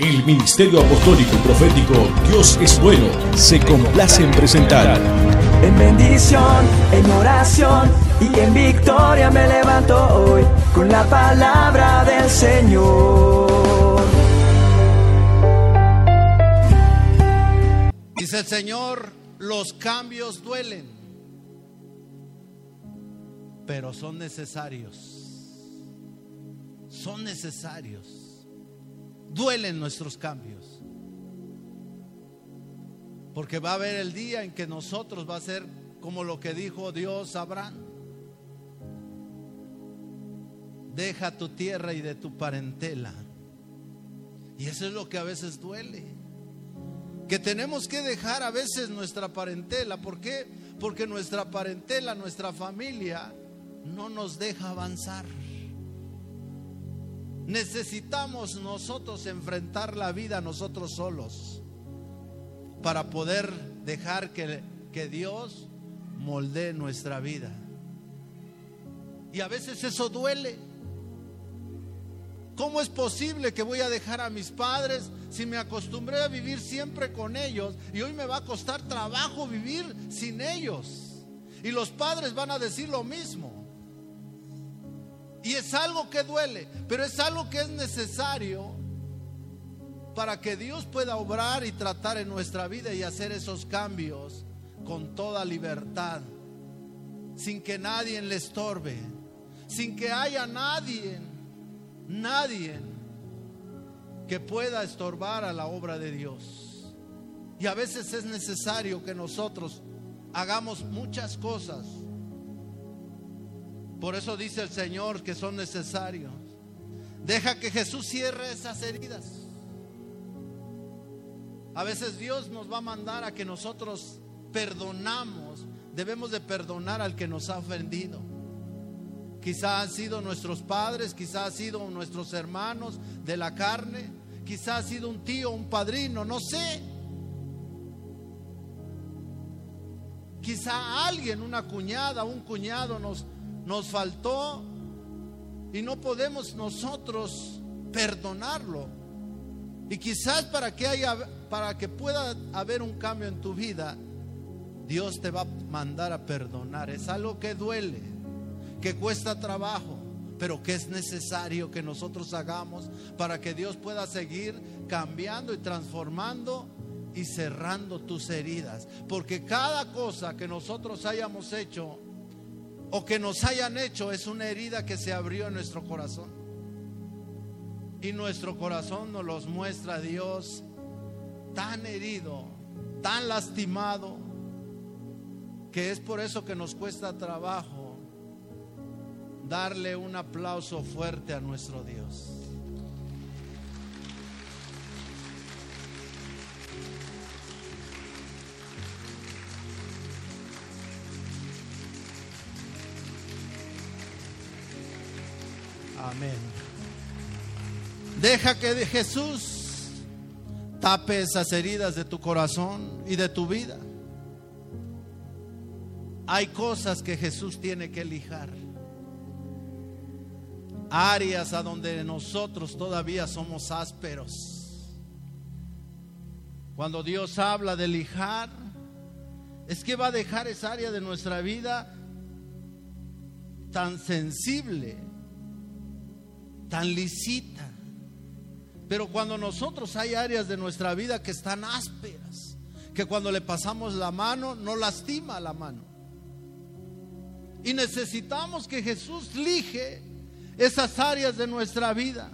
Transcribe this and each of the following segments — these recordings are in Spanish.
El Ministerio Apostólico y Profético Dios es Bueno se complace en presentar. En bendición, en oración y en victoria me levanto hoy con la palabra del Señor. Dice el Señor, los cambios duelen, pero son necesarios. Son necesarios duelen nuestros cambios. Porque va a haber el día en que nosotros va a ser como lo que dijo Dios a Abraham. Deja tu tierra y de tu parentela. Y eso es lo que a veces duele. Que tenemos que dejar a veces nuestra parentela. ¿Por qué? Porque nuestra parentela, nuestra familia, no nos deja avanzar. Necesitamos nosotros enfrentar la vida nosotros solos para poder dejar que, que Dios moldee nuestra vida. Y a veces eso duele. ¿Cómo es posible que voy a dejar a mis padres si me acostumbré a vivir siempre con ellos y hoy me va a costar trabajo vivir sin ellos? Y los padres van a decir lo mismo. Y es algo que duele, pero es algo que es necesario para que Dios pueda obrar y tratar en nuestra vida y hacer esos cambios con toda libertad, sin que nadie le estorbe, sin que haya nadie, nadie que pueda estorbar a la obra de Dios. Y a veces es necesario que nosotros hagamos muchas cosas por eso dice el Señor que son necesarios. Deja que Jesús cierre esas heridas. A veces Dios nos va a mandar a que nosotros perdonamos. Debemos de perdonar al que nos ha ofendido. Quizá han sido nuestros padres, quizá han sido nuestros hermanos de la carne, quizá ha sido un tío, un padrino, no sé. Quizá alguien, una cuñada, un cuñado nos, nos faltó y no podemos nosotros perdonarlo. Y quizás para que haya para que pueda haber un cambio en tu vida, Dios te va a mandar a perdonar. Es algo que duele, que cuesta trabajo, pero que es necesario que nosotros hagamos para que Dios pueda seguir cambiando y transformando y cerrando tus heridas. Porque cada cosa que nosotros hayamos hecho o que nos hayan hecho es una herida que se abrió en nuestro corazón. Y nuestro corazón nos los muestra Dios tan herido, tan lastimado, que es por eso que nos cuesta trabajo darle un aplauso fuerte a nuestro Dios. Amén. Deja que Jesús tape esas heridas de tu corazón y de tu vida. Hay cosas que Jesús tiene que lijar. Áreas a donde nosotros todavía somos ásperos. Cuando Dios habla de lijar, es que va a dejar esa área de nuestra vida tan sensible tan lisita. Pero cuando nosotros hay áreas de nuestra vida que están ásperas, que cuando le pasamos la mano no lastima la mano. Y necesitamos que Jesús lige esas áreas de nuestra vida.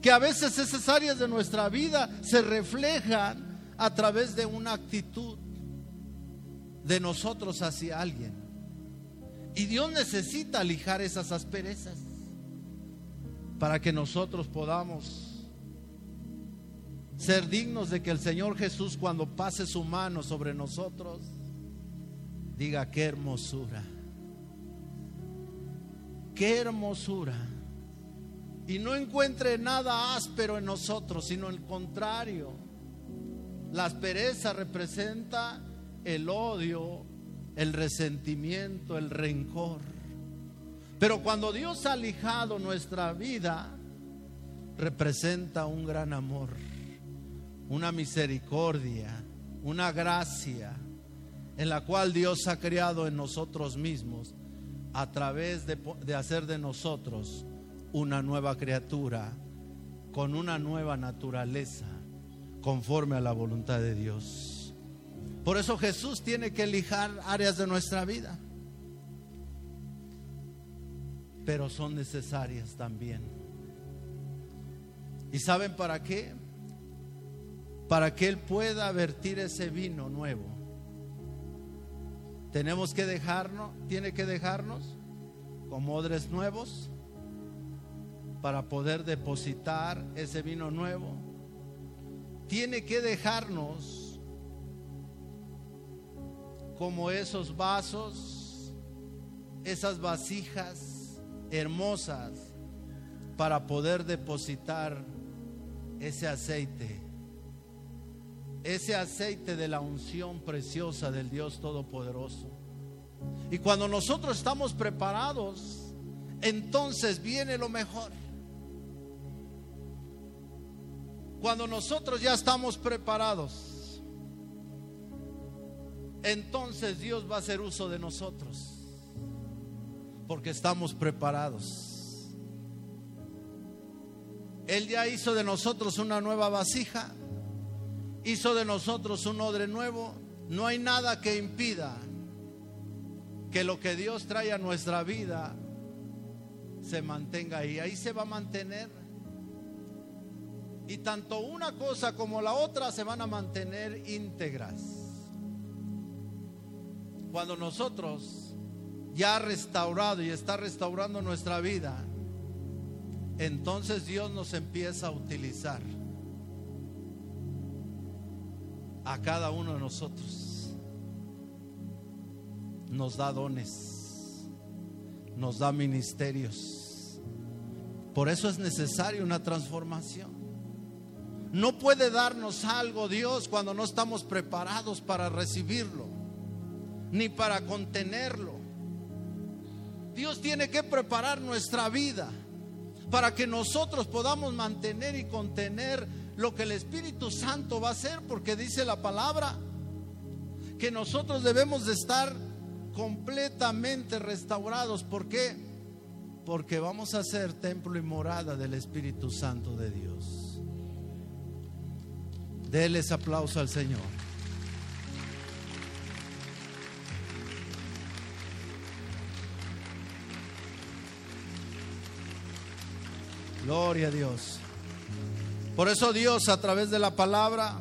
Que a veces esas áreas de nuestra vida se reflejan a través de una actitud de nosotros hacia alguien. Y Dios necesita lijar esas asperezas para que nosotros podamos ser dignos de que el Señor Jesús cuando pase su mano sobre nosotros diga qué hermosura, qué hermosura. Y no encuentre nada áspero en nosotros, sino el contrario. La aspereza representa el odio, el resentimiento, el rencor. Pero cuando Dios ha lijado nuestra vida, representa un gran amor, una misericordia, una gracia en la cual Dios ha creado en nosotros mismos a través de, hacer de nosotros una nueva criatura con una nueva naturaleza conforme a la voluntad de Dios. Por eso Jesús tiene que elijar áreas de nuestra vida, pero son necesarias también. ¿Y saben para qué? Para que Él pueda vertir ese vino nuevo. Tenemos que dejarnos, tiene que dejarnos como odres nuevos para poder depositar ese vino nuevo. Tiene que dejarnos como esos vasos, esas vasijas hermosas para poder depositar ese aceite, ese aceite de la unción preciosa del Dios Todopoderoso. Y cuando nosotros estamos preparados, entonces viene lo mejor. Cuando nosotros ya estamos preparados, entonces Dios va a hacer uso de nosotros, porque estamos preparados. Él ya hizo de nosotros una nueva vasija, hizo de nosotros un odre nuevo. No hay nada que impida que lo que Dios trae a nuestra vida se mantenga ahí. Ahí se va a mantener y tanto una cosa como la otra se van a mantener íntegras. Cuando nosotros ya restaurado y está restaurando nuestra vida, entonces Dios nos empieza a utilizar a cada uno de nosotros. Nos da dones, nos da ministerios. Por eso es necesaria una transformación. No puede darnos algo Dios cuando no estamos preparados para recibirlo, ni para contenerlo. Dios tiene que preparar nuestra vida para que nosotros podamos mantener y contener lo que el Espíritu Santo va a hacer, porque dice la palabra que nosotros debemos de estar completamente restaurados. ¿Por qué? Porque vamos a ser templo y morada del Espíritu Santo de Dios. Deles aplauso al Señor. Gloria a Dios. Por eso Dios a través de la palabra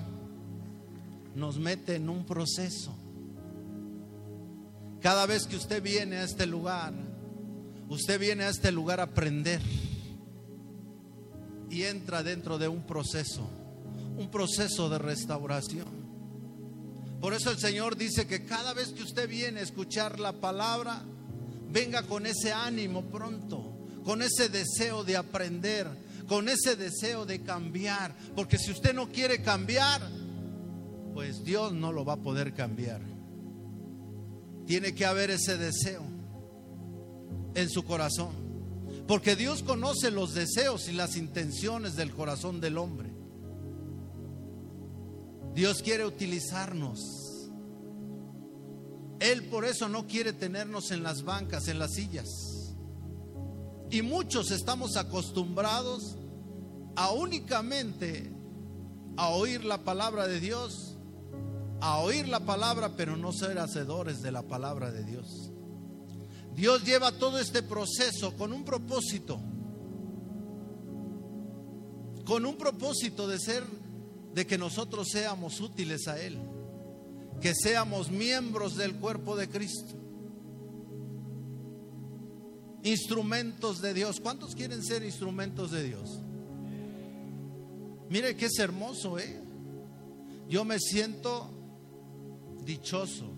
nos mete en un proceso. Cada vez que usted viene a este lugar, usted viene a este lugar a aprender y entra dentro de un proceso un proceso de restauración. Por eso el Señor dice que cada vez que usted viene a escuchar la palabra, venga con ese ánimo pronto, con ese deseo de aprender, con ese deseo de cambiar. Porque si usted no quiere cambiar, pues Dios no lo va a poder cambiar. Tiene que haber ese deseo en su corazón. Porque Dios conoce los deseos y las intenciones del corazón del hombre. Dios quiere utilizarnos. Él por eso no quiere tenernos en las bancas, en las sillas. Y muchos estamos acostumbrados a únicamente a oír la palabra de Dios, a oír la palabra, pero no ser hacedores de la palabra de Dios. Dios lleva todo este proceso con un propósito, con un propósito de ser de que nosotros seamos útiles a Él, que seamos miembros del cuerpo de Cristo, instrumentos de Dios. ¿Cuántos quieren ser instrumentos de Dios? Mire que es hermoso, ¿eh? Yo me siento dichoso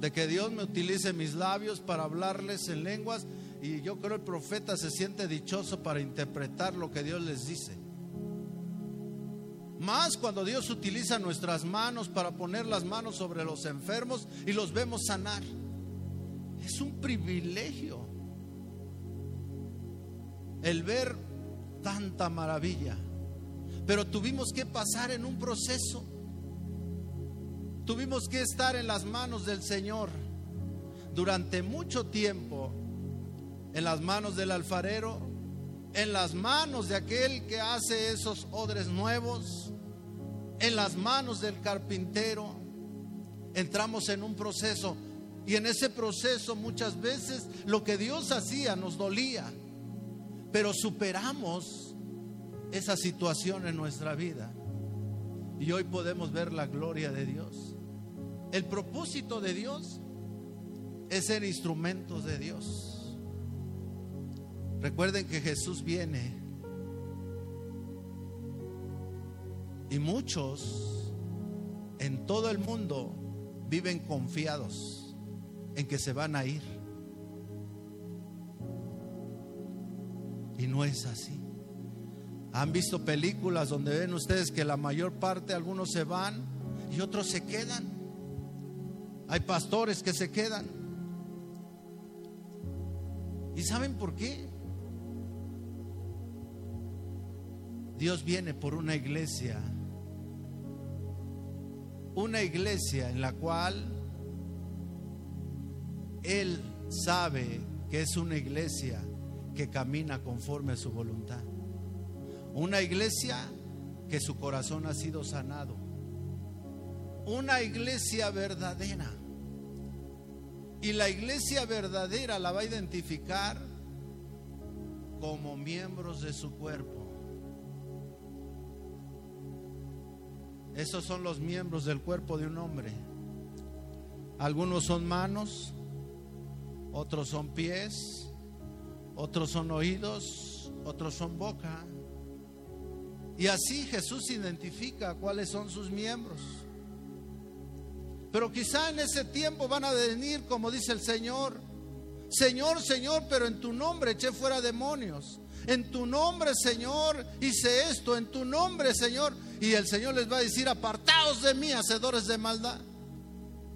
de que Dios me utilice mis labios para hablarles en lenguas y yo creo el profeta se siente dichoso para interpretar lo que Dios les dice. Más cuando Dios utiliza nuestras manos para poner las manos sobre los enfermos y los vemos sanar. Es un privilegio el ver tanta maravilla. Pero tuvimos que pasar en un proceso. Tuvimos que estar en las manos del Señor durante mucho tiempo, en las manos del alfarero, en las manos de aquel que hace esos odres nuevos, en las manos del carpintero. Entramos en un proceso y en ese proceso muchas veces lo que Dios hacía nos dolía, pero superamos esa situación en nuestra vida. Y hoy podemos ver la gloria de Dios. El propósito de Dios es ser instrumentos de Dios. Recuerden que Jesús viene y muchos en todo el mundo viven confiados en que se van a ir. Y no es así. Han visto películas donde ven ustedes que la mayor parte, algunos se van y otros se quedan. Hay pastores que se quedan. ¿Y saben por qué? Dios viene por una iglesia. Una iglesia en la cual él sabe que es una iglesia que camina conforme a su voluntad. Una iglesia que su corazón ha sido sanado. Una iglesia verdadera. Y la iglesia verdadera la va a identificar como miembros de su cuerpo. Esos son los miembros del cuerpo de un hombre. Algunos son manos, otros son pies, otros son oídos, otros son boca. Y así Jesús identifica cuáles son sus miembros. Pero quizá en ese tiempo van a venir, como dice el Señor, Señor, Señor, pero en tu nombre eché fuera demonios. En tu nombre, Señor, hice esto. En tu nombre, Señor. Y el Señor les va a decir, apartaos de mí, hacedores de maldad.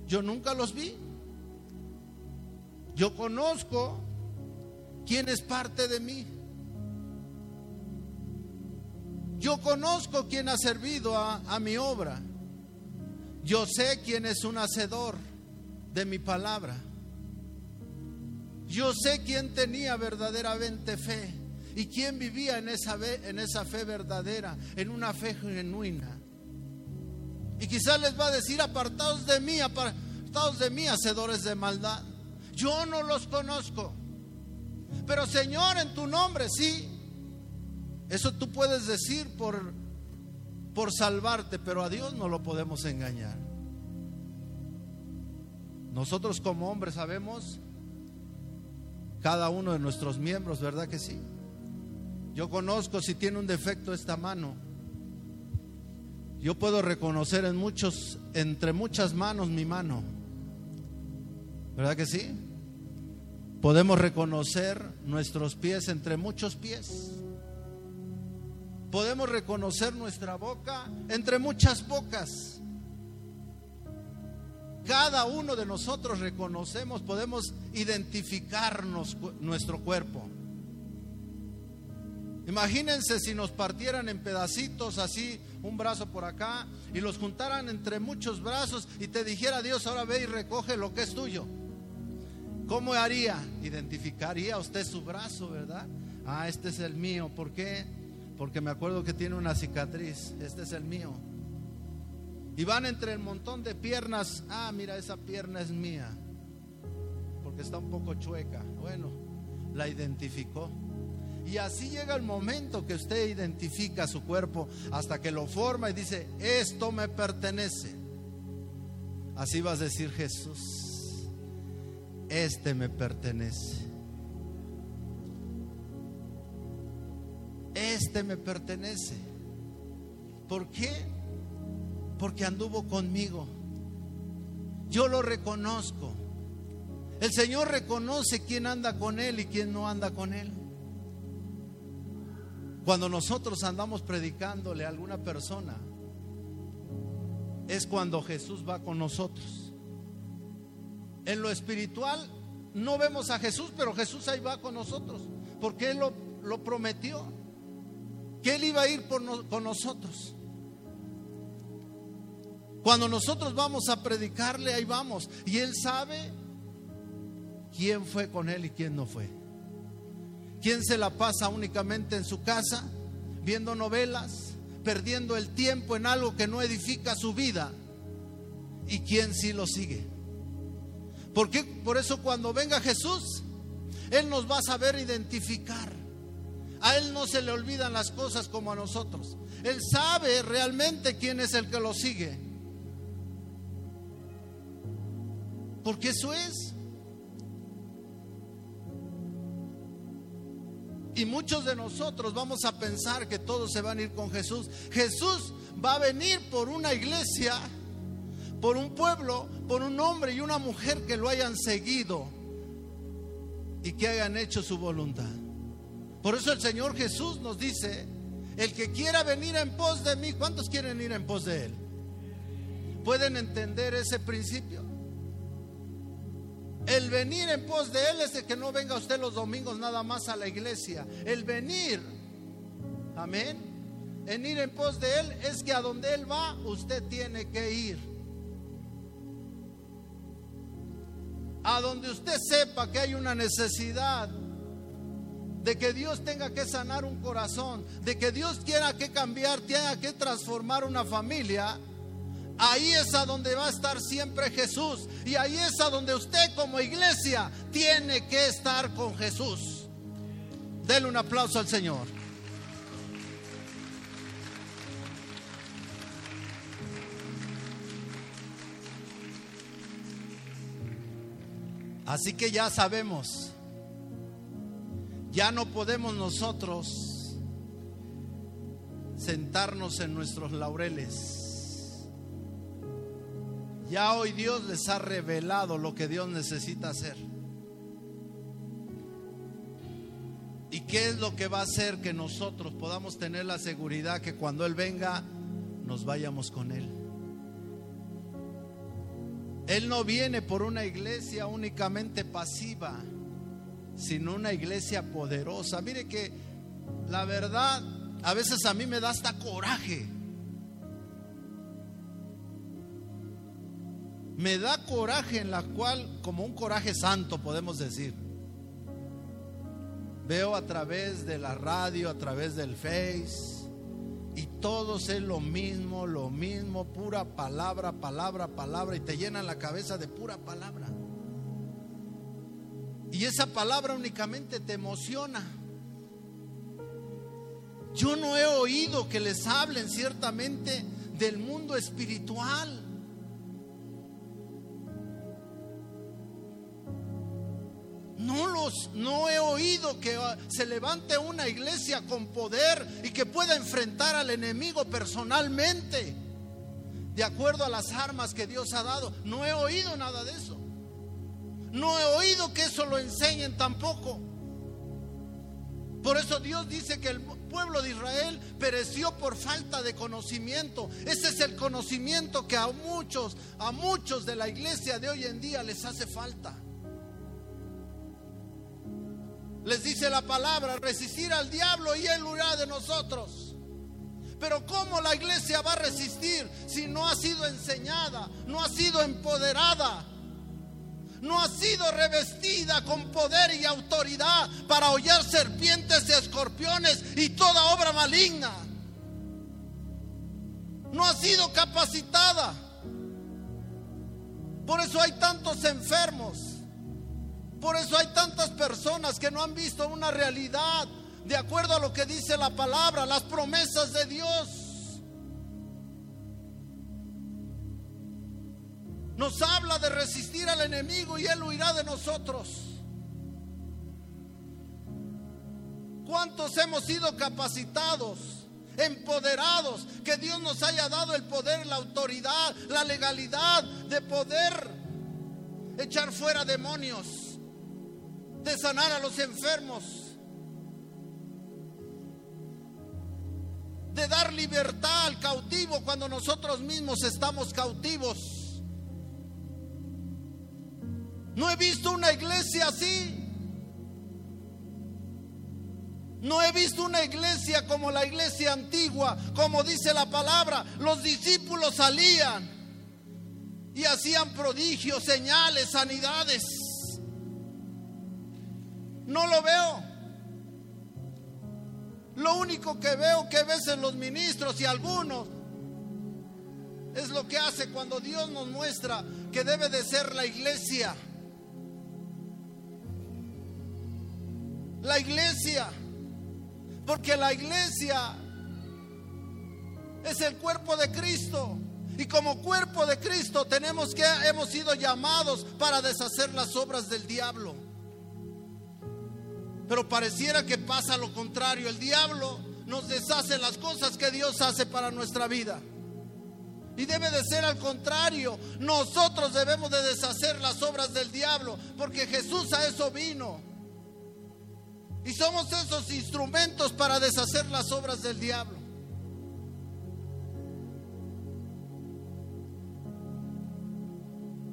Yo nunca los vi. Yo conozco quién es parte de mí. Yo conozco quién ha servido a, a, mi obra. Yo sé quién es un hacedor de mi palabra. Yo sé quién tenía verdaderamente fe y quién vivía en esa, en esa fe verdadera, en una fe genuina. Y quizás les va a decir, apartados de mí, apartados de mí, hacedores de maldad. Yo no los conozco. Pero Señor, en tu nombre, sí. Eso tú puedes decir por, por salvarte, pero a Dios no lo podemos engañar. Nosotros como hombres sabemos cada uno de nuestros miembros, ¿verdad que sí? Yo conozco si tiene un defecto esta mano. Yo puedo reconocer en muchos, entre muchas manos mi mano. ¿Verdad que sí? Podemos reconocer nuestros pies entre muchos pies. Podemos reconocer nuestra boca entre muchas bocas. Cada uno de nosotros reconocemos, podemos identificarnos nuestro cuerpo. Imagínense si nos partieran en pedacitos así, un brazo por acá, y los juntaran entre muchos brazos y te dijera Dios, ahora ve y recoge lo que es tuyo. ¿Cómo haría? Identificaría usted su brazo, ¿verdad? Ah, este es el mío. ¿Por qué? Porque me acuerdo que tiene una cicatriz. Este es el mío. Y van entre el montón de piernas. Ah, mira, esa pierna es mía. Porque está un poco chueca. Bueno, la identificó. Y así llega el momento que usted identifica su cuerpo hasta que lo forma y dice, esto me pertenece. Así vas a decir Jesús este me pertenece. Este me pertenece. ¿Por qué? Porque anduvo conmigo. Yo lo reconozco. El Señor reconoce quién anda con Él y quién no anda con Él. Cuando nosotros andamos predicándole a alguna persona, es cuando Jesús va con nosotros. En lo espiritual no vemos a Jesús, pero Jesús ahí va con nosotros, porque Él lo, lo prometió. que Él iba a ir por con nosotros. Cuando nosotros vamos a predicarle, ahí vamos. Y Él sabe quién fue con Él y quién no fue. ¿Quién se la pasa únicamente en su casa, viendo novelas, perdiendo el tiempo en algo que no edifica su vida? ¿Y quién sí lo sigue? Porque por eso cuando venga Jesús, Él nos va a saber identificar. A Él no se le olvidan las cosas como a nosotros. Él sabe realmente quién es el que lo sigue. Porque eso es. Y muchos de nosotros vamos a pensar que todos se van a ir con Jesús. Jesús va a venir por una iglesia, por un pueblo, por un hombre y una mujer que lo hayan seguido y que hayan hecho su voluntad. Por eso el Señor Jesús nos dice, el que quiera venir en pos de mí, ¿cuántos quieren ir en pos de Él? ¿Pueden entender ese principio? El venir en pos de Él es de que no venga usted los domingos nada más a la iglesia. El venir, amén. En ir en pos de Él es que a donde Él va, usted tiene que ir. A donde usted sepa que hay una necesidad de que Dios tenga que sanar un corazón, de que Dios quiera que cambiar, tenga que transformar una familia Ahí es a donde va a estar siempre Jesús. Y ahí es a donde usted como iglesia tiene que estar con Jesús. Dele un aplauso al Señor. Así que ya sabemos, ya no podemos nosotros sentarnos en nuestros laureles ya hoy Dios les ha revelado lo que Dios necesita hacer. ¿Y qué es lo que va a hacer que nosotros podamos tener la seguridad que cuando Él venga nos vayamos con Él? Él no viene por una iglesia únicamente pasiva, sino una iglesia poderosa. Mire que la verdad a veces a mí me da hasta coraje me da coraje en la cual, como un coraje santo podemos decir, veo a través de la radio, a través del Face, todos es lo mismo, lo mismo, pura palabra, palabra, palabra, y te llenan la cabeza de pura palabra. Y esa palabra únicamente te emociona. Yo no he oído que les hablen ciertamente del mundo espiritual. No he oído que se levante una iglesia con poder y que pueda enfrentar al enemigo personalmente. De acuerdo a las armas que Dios ha dado, no he oído nada de eso. No he oído que eso lo enseñen tampoco. Por eso Dios dice que el pueblo de Israel pereció por falta de conocimiento. Ese es el conocimiento que a muchos, a muchos de la iglesia de hoy en día les hace falta les dice la palabra, resistir al diablo y él huirá de nosotros. Pero ¿cómo la iglesia va a resistir si no ha sido enseñada, no ha sido empoderada, no ha sido revestida con poder y autoridad para hollar serpientes y escorpiones y toda obra maligna? No ha sido capacitada. Por eso hay tantos enfermos. Por eso hay tantas personas que no han visto una realidad de acuerdo a lo que dice la palabra, las promesas de Dios. Nos habla de resistir al enemigo y él huirá de nosotros. ¿Cuántos hemos sido capacitados, empoderados, que Dios nos haya dado el poder, la autoridad, la legalidad de poder echar fuera demonios? De sanar a los enfermos, de dar libertad al cautivo cuando nosotros mismos estamos cautivos. No he visto una iglesia así. No he visto una iglesia como la iglesia antigua, como dice la palabra. Los discípulos salían y hacían prodigios, señales, sanidades. No lo veo. Lo único que veo que ves en los ministros y algunos es lo que hace cuando Dios nos muestra que debe de ser la iglesia. La iglesia. Porque la iglesia es el cuerpo de Cristo. Y como cuerpo de Cristo tenemos que hemos sido llamados para deshacer las obras del diablo. Pero pareciera que pasa lo contrario. El diablo nos deshace las cosas que Dios hace para nuestra vida. Y debe de ser al contrario. Nosotros debemos de deshacer las obras del diablo. Porque Jesús a eso vino. Y somos esos instrumentos para deshacer las obras del diablo.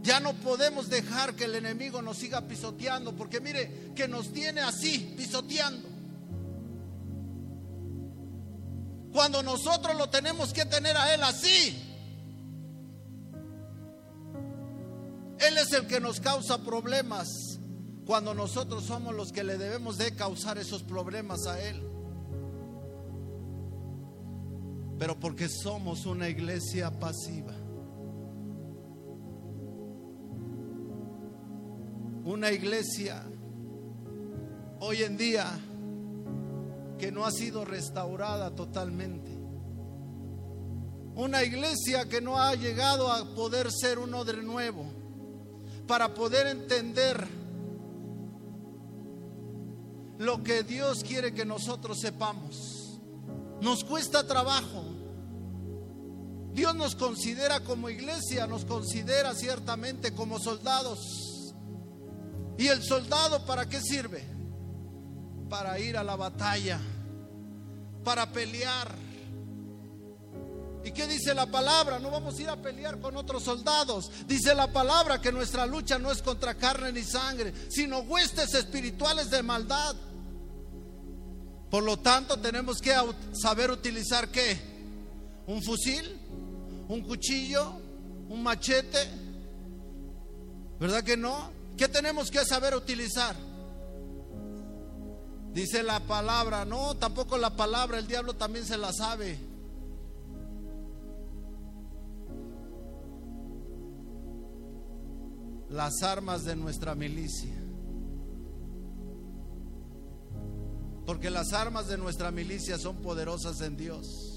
Ya no podemos dejar que el enemigo nos siga pisoteando, porque mire, que nos tiene así, pisoteando. Cuando nosotros lo tenemos que tener a Él así. Él es el que nos causa problemas cuando nosotros somos los que le debemos de causar esos problemas a Él. Pero porque somos una iglesia pasiva. Una iglesia hoy en día que no ha sido restaurada totalmente. Una iglesia que no ha llegado a poder ser un odre nuevo para poder entender lo que Dios quiere que nosotros sepamos. Nos cuesta trabajo. Dios nos considera como iglesia, nos considera ciertamente como soldados. ¿Y el soldado para qué sirve? Para ir a la batalla, para pelear. ¿Y qué dice la palabra? No vamos a ir a pelear con otros soldados. Dice la palabra que nuestra lucha no es contra carne ni sangre, sino huestes espirituales de maldad. Por lo tanto, tenemos que saber utilizar qué? Un fusil, un cuchillo, un machete. ¿Verdad que no? ¿Qué tenemos que saber utilizar? Dice la palabra, no, tampoco la palabra, el diablo también se la sabe. Las armas de nuestra milicia. Porque las armas de nuestra milicia son poderosas en Dios.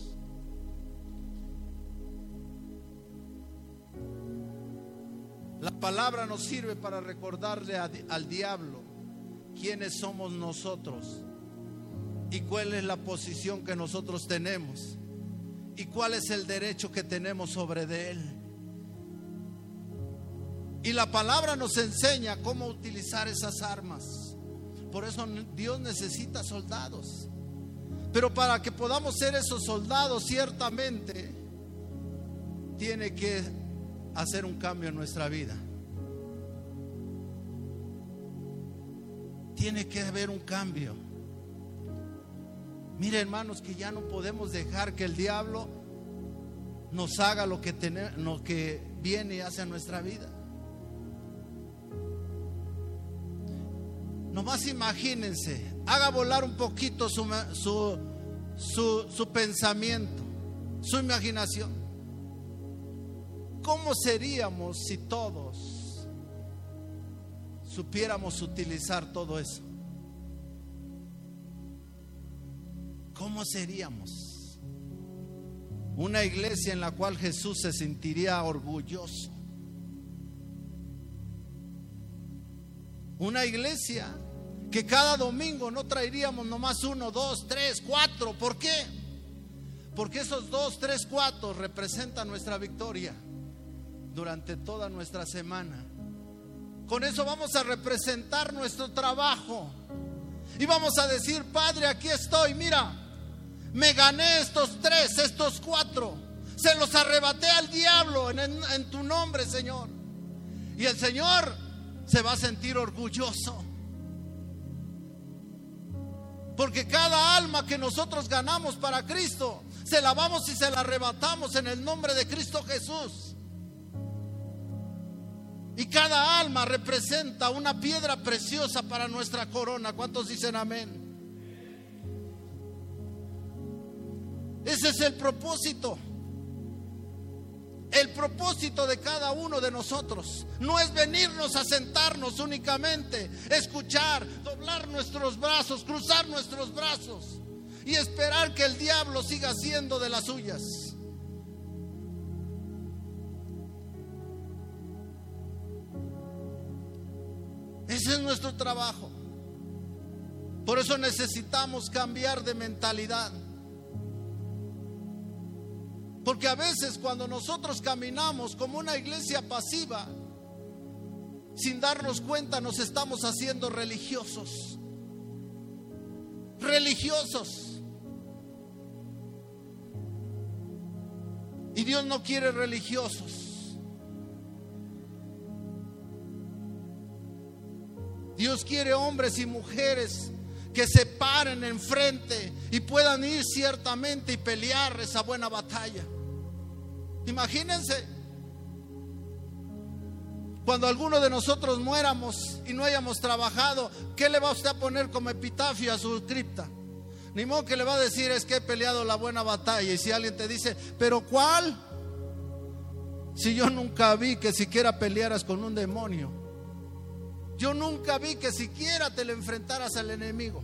La palabra nos sirve para recordarle al diablo quiénes somos nosotros y cuál es la posición que nosotros tenemos y cuál es el derecho que tenemos sobre de él. Y la palabra nos enseña cómo utilizar esas armas. Por eso Dios necesita soldados. Pero para que podamos ser esos soldados, ciertamente tiene que hacer un cambio en nuestra vida. Tiene que haber un cambio. Mire hermanos que ya no podemos dejar que el diablo nos haga lo que, lo que viene y hace a nuestra vida. Nomás imagínense, haga volar un poquito su, su, su pensamiento, su imaginación. ¿Cómo seríamos si todos supiéramos utilizar todo eso? ¿Cómo seríamos? Una iglesia en la cual Jesús se sentiría orgulloso. Una iglesia que cada domingo no traeríamos nomás uno, dos, tres, cuatro. ¿Por qué? Porque esos dos, tres, cuatro representan nuestra victoria durante toda nuestra semana. Con eso vamos a representar nuestro trabajo. Y vamos a decir, Padre, aquí estoy, mira, me gané estos tres, estos cuatro. Se los arrebaté al diablo en, en tu nombre, Señor. Y el Señor se va a sentir orgulloso. Porque cada alma que nosotros ganamos para Cristo, se la vamos y se la arrebatamos en el nombre de Cristo Jesús. Y cada alma representa una piedra preciosa para nuestra corona. ¿Cuántos dicen amén? Ese es el propósito. El propósito de cada uno de nosotros no es venirnos a sentarnos únicamente, escuchar, doblar nuestros brazos, cruzar nuestros brazos y esperar que el diablo siga haciendo de las suyas. Ese es nuestro trabajo. Por eso necesitamos cambiar de mentalidad. Porque a veces cuando nosotros caminamos como una iglesia pasiva, sin darnos cuenta nos estamos haciendo religiosos. Religiosos. Y Dios no quiere religiosos. Dios quiere hombres y mujeres que se paren enfrente y puedan ir ciertamente y pelear esa buena batalla. Imagínense, cuando alguno de nosotros muéramos y no hayamos trabajado, ¿qué le va usted a poner como epitafio a su cripta? Ni modo que le va a decir es que he peleado la buena batalla. Y si alguien te dice, ¿pero cuál? Si yo nunca vi que siquiera pelearas con un demonio. Yo nunca vi que siquiera te le enfrentaras al enemigo.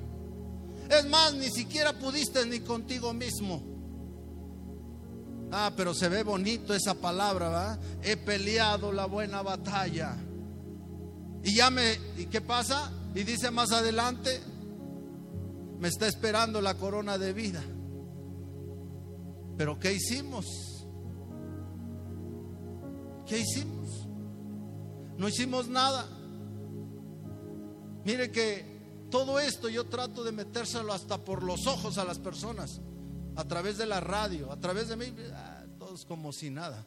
Es más, ni siquiera pudiste ni contigo mismo. Ah, pero se ve bonito esa palabra, ¿va? He peleado la buena batalla. Y ya me, ¿y qué pasa? Y dice más adelante, me está esperando la corona de vida. Pero ¿qué hicimos? ¿Qué hicimos? No hicimos nada. Mire que todo esto yo trato de metérselo hasta por los ojos a las personas a través de la radio, a través de mí, ah, todos como si nada.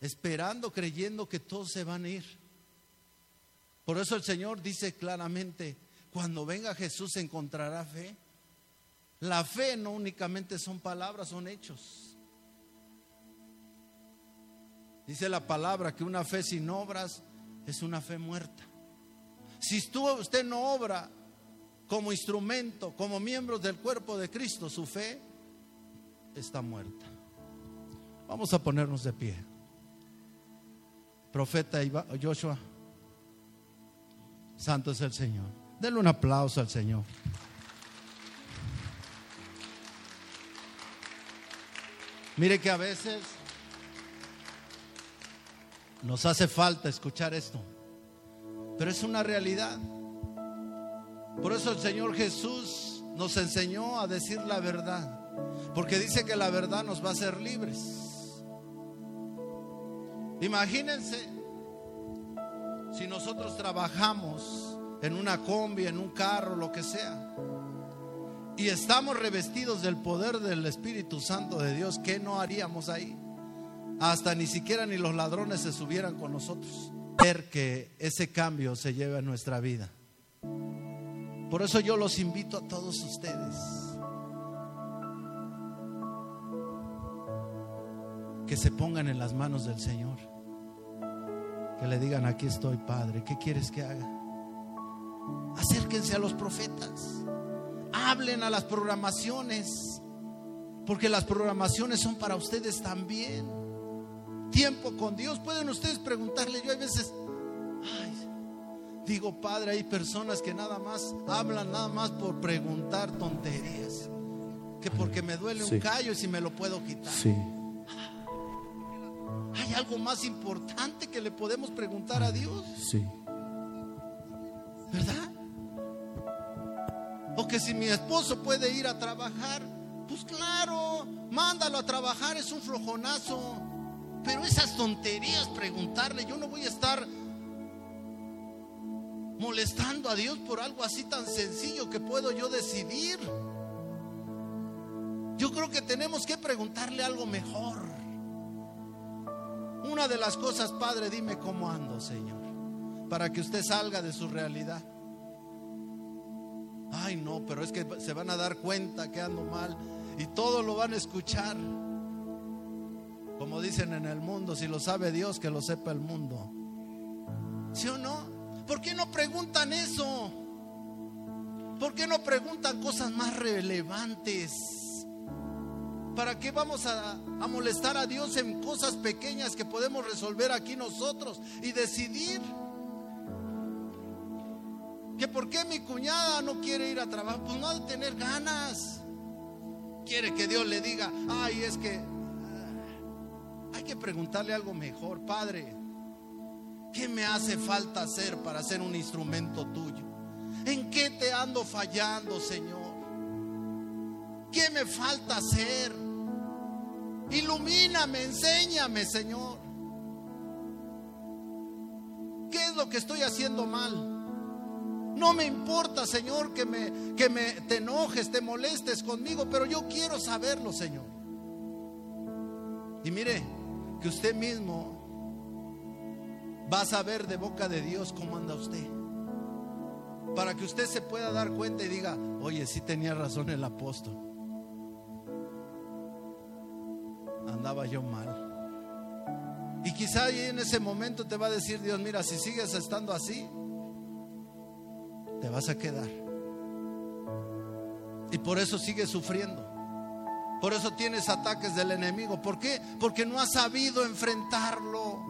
Esperando, creyendo que todos se van a ir. Por eso el Señor dice claramente, cuando venga Jesús encontrará fe. La fe no únicamente son palabras, son hechos. Dice la palabra que una fe sin obras es una fe muerta. Si usted no obra como instrumento, como miembros del cuerpo de Cristo, su fe está muerta. Vamos a ponernos de pie. Profeta Joshua, santo es el Señor. Denle un aplauso al Señor. Mire que a veces nos hace falta escuchar esto, pero es una realidad. Por eso el Señor Jesús nos enseñó a decir la verdad. Porque dice que la verdad nos va a hacer libres. Imagínense si nosotros trabajamos en una combi, en un carro, lo que sea, y estamos revestidos del poder del Espíritu Santo de Dios, ¿qué no haríamos ahí? Hasta ni siquiera ni los ladrones se subieran con nosotros. Ver que ese cambio se lleve a nuestra vida. Por eso yo los invito a todos ustedes que se pongan en las manos del Señor. Que le digan, aquí estoy, Padre, ¿qué quieres que haga? Acérquense a los profetas. Hablen a las programaciones. Porque las programaciones son para ustedes también. Tiempo con Dios. Pueden ustedes preguntarle, yo a veces, ay, Digo, Padre, hay personas que nada más hablan nada más por preguntar tonterías. Que porque me duele un callo y si me lo puedo quitar. Sí. ¿Hay algo más importante que le podemos preguntar a Dios? Sí. ¿Verdad? O que si mi esposo puede ir a trabajar, pues claro, mándalo a trabajar, es un flojonazo. Pero esas tonterías, preguntarle, yo no voy a estar molestando a Dios por algo así tan sencillo que puedo yo decidir. Yo creo que tenemos que preguntarle algo mejor. Una de las cosas, Padre, dime cómo ando, Señor, para que usted salga de su realidad. Ay, no, pero es que se van a dar cuenta que ando mal y todo lo van a escuchar. Como dicen en el mundo, si lo sabe Dios, que lo sepa el mundo. ¿Sí o no? ¿Por qué no preguntan eso? ¿Por qué no preguntan cosas más relevantes? ¿Para qué vamos a, a, molestar a Dios en cosas pequeñas que podemos resolver aquí nosotros y decidir? Que por qué mi cuñada no quiere ir a trabajar, pues no ha de tener ganas. Quiere que Dios le diga, ay, es que que preguntarle algo mejor, Padre. ¿Qué me hace falta hacer para ser un instrumento tuyo? ¿En qué te ando fallando, Señor? ¿Qué me falta hacer? Ilumíname, enséñame, Señor. ¿Qué es lo que estoy haciendo mal? No me importa, Señor, que me, que me te enojes, te molestes conmigo, pero yo quiero saberlo, Señor. Y mire, que usted mismo va a saber de boca de Dios cómo anda usted. Para que usted se pueda dar cuenta y diga, oye, sí tenía razón el apóstol. Andaba yo mal. Y quizá ahí en ese momento te va a decir Dios, mira, si sigues estando así, te vas a quedar. Y por eso sigues sufriendo. Por eso tienes ataques del enemigo. ¿Por qué? Porque no has sabido enfrentarlo.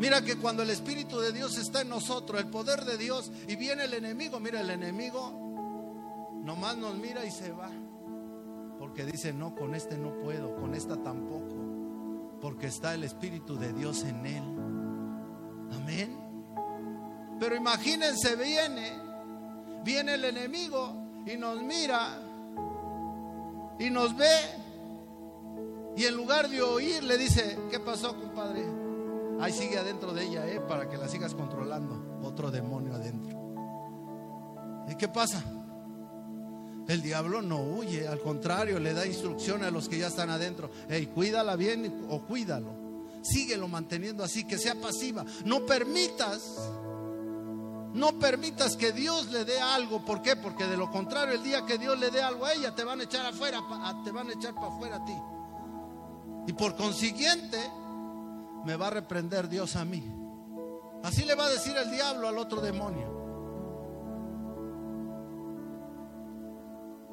Mira que cuando el Espíritu de Dios está en nosotros, el poder de Dios, y viene el enemigo, mira, el enemigo nomás nos mira y se va. Porque dice, no, con este no puedo, con esta tampoco. Porque está el Espíritu de Dios en él. Amén. Pero imagínense, viene, viene el enemigo y nos mira y nos ve y en lugar de oír le dice, ¿qué pasó, compadre? Ahí sigue adentro de ella, ¿eh? Para que la sigas controlando. Otro demonio adentro. ¿Y qué pasa? El diablo no huye, al contrario, le da instrucciones a los que ya están adentro. Hey, cuídala bien o cuídalo. Síguelo manteniendo así, que sea pasiva. No permitas no permitas que Dios le dé algo. ¿Por qué? Porque de lo contrario, el día que Dios le dé algo a ella, te van a echar afuera, te van a echar para afuera a ti. Y por consiguiente, me va a reprender Dios a mí. Así le va a decir el diablo al otro demonio.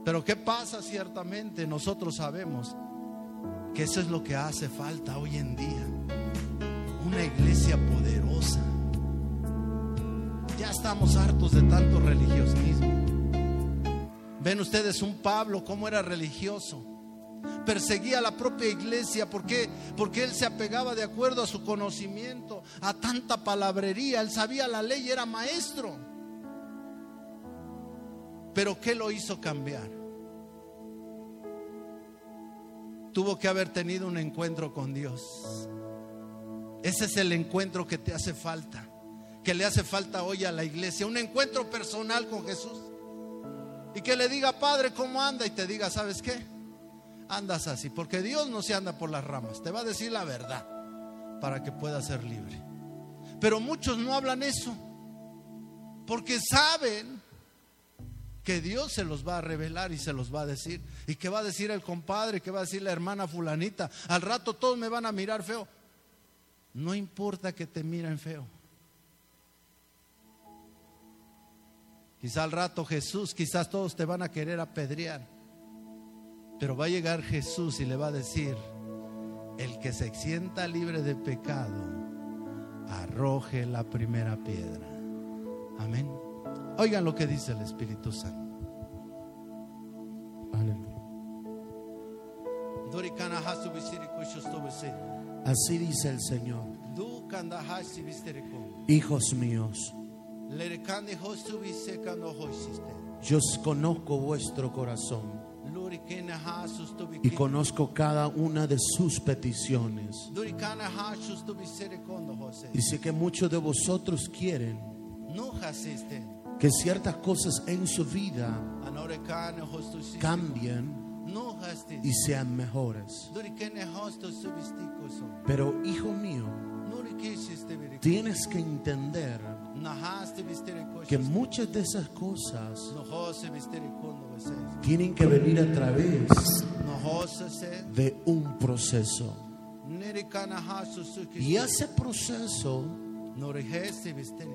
Pero ¿qué pasa ciertamente? Nosotros sabemos que eso es lo que hace falta hoy en día. Una iglesia poderosa ya estamos hartos de tanto religiosismo. Ven ustedes un Pablo, cómo era religioso. Perseguía a la propia iglesia. ¿Por qué? Porque él se apegaba de acuerdo a su conocimiento, a tanta palabrería. Él sabía la ley, era maestro. Pero ¿qué lo hizo cambiar? Tuvo que haber tenido un encuentro con Dios. Ese es el encuentro que te hace falta que le hace falta hoy a la iglesia, un encuentro personal con Jesús. Y que le diga, Padre, ¿cómo anda? Y te diga, ¿sabes qué? Andas así, porque Dios no se anda por las ramas, te va a decir la verdad para que puedas ser libre. Pero muchos no hablan eso, porque saben que Dios se los va a revelar y se los va a decir. ¿Y qué va a decir el compadre? ¿Qué va a decir la hermana fulanita? Al rato todos me van a mirar feo. No importa que te miren feo. Quizá al rato Jesús, quizás todos te van a querer apedrear. Pero va a llegar Jesús y le va a decir, el que se sienta libre de pecado, arroje la primera piedra. Amén. Oigan lo que dice el Espíritu Santo. Así dice el Señor. Hijos míos, yo conozco vuestro corazón y conozco cada una de sus peticiones. Dice que muchos de vosotros quieren que ciertas cosas en su vida cambien y sean mejores. Pero hijo mío, tienes que entender que koshos. muchas de esas cosas tienen que venir a través de un proceso. Y ese proceso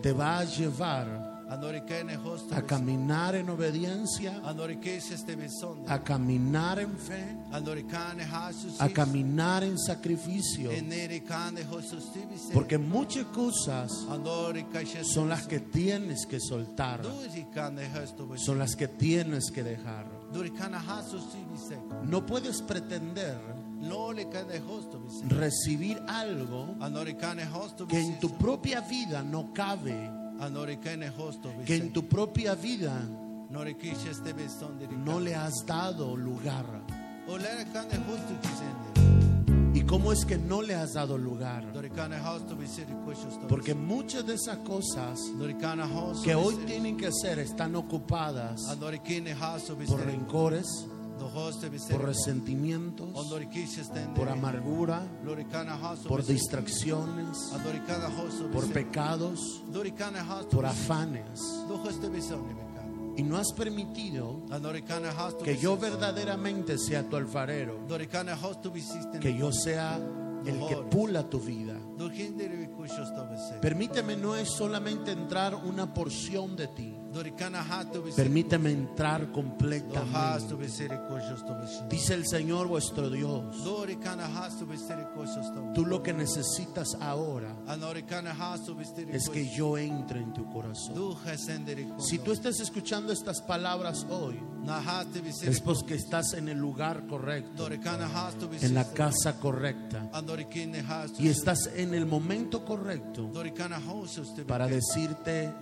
te va a llevar. A caminar en obediencia, este a caminar en fe, a caminar en sacrificio, porque muchas cosas son las que tienes que soltar, son las que tienes que dejar. No puedes pretender recibir algo que en tu propia vida no cabe. Que en tu propia vida este no le has dado lugar. ¿Y cómo es que no le has dado lugar? Porque muchas de esas cosas que hoy tienen que ser están ocupadas por rencores. Por resentimientos, por amargura, por distracciones, por pecados, por afanes. Y no has permitido que yo verdaderamente sea tu alfarero, que yo sea el que pula tu vida. Permíteme no es solamente entrar una porción de ti. Permíteme entrar completamente. Dice el Señor vuestro Dios, tú lo que necesitas ahora es que yo entre en tu corazón. Si tú estás escuchando estas palabras hoy, es porque estás en el lugar correcto, en la casa correcta, y estás en el momento correcto para decirte,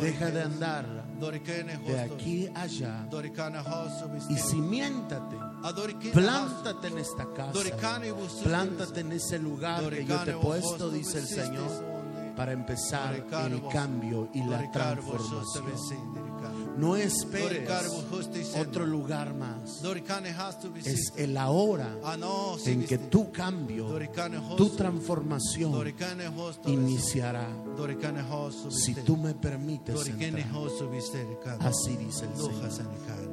deja de andar de aquí a allá. Y cimiéntate. Adorikine Plántate en esta casa. Plántate en ese lugar que yo te he puesto, dice el Señor, para empezar el cambio y la transformación. No esperes otro lugar más. Es el ahora en que tu cambio, tu transformación iniciará. Si tú me permites entrar. Así dice el Señor.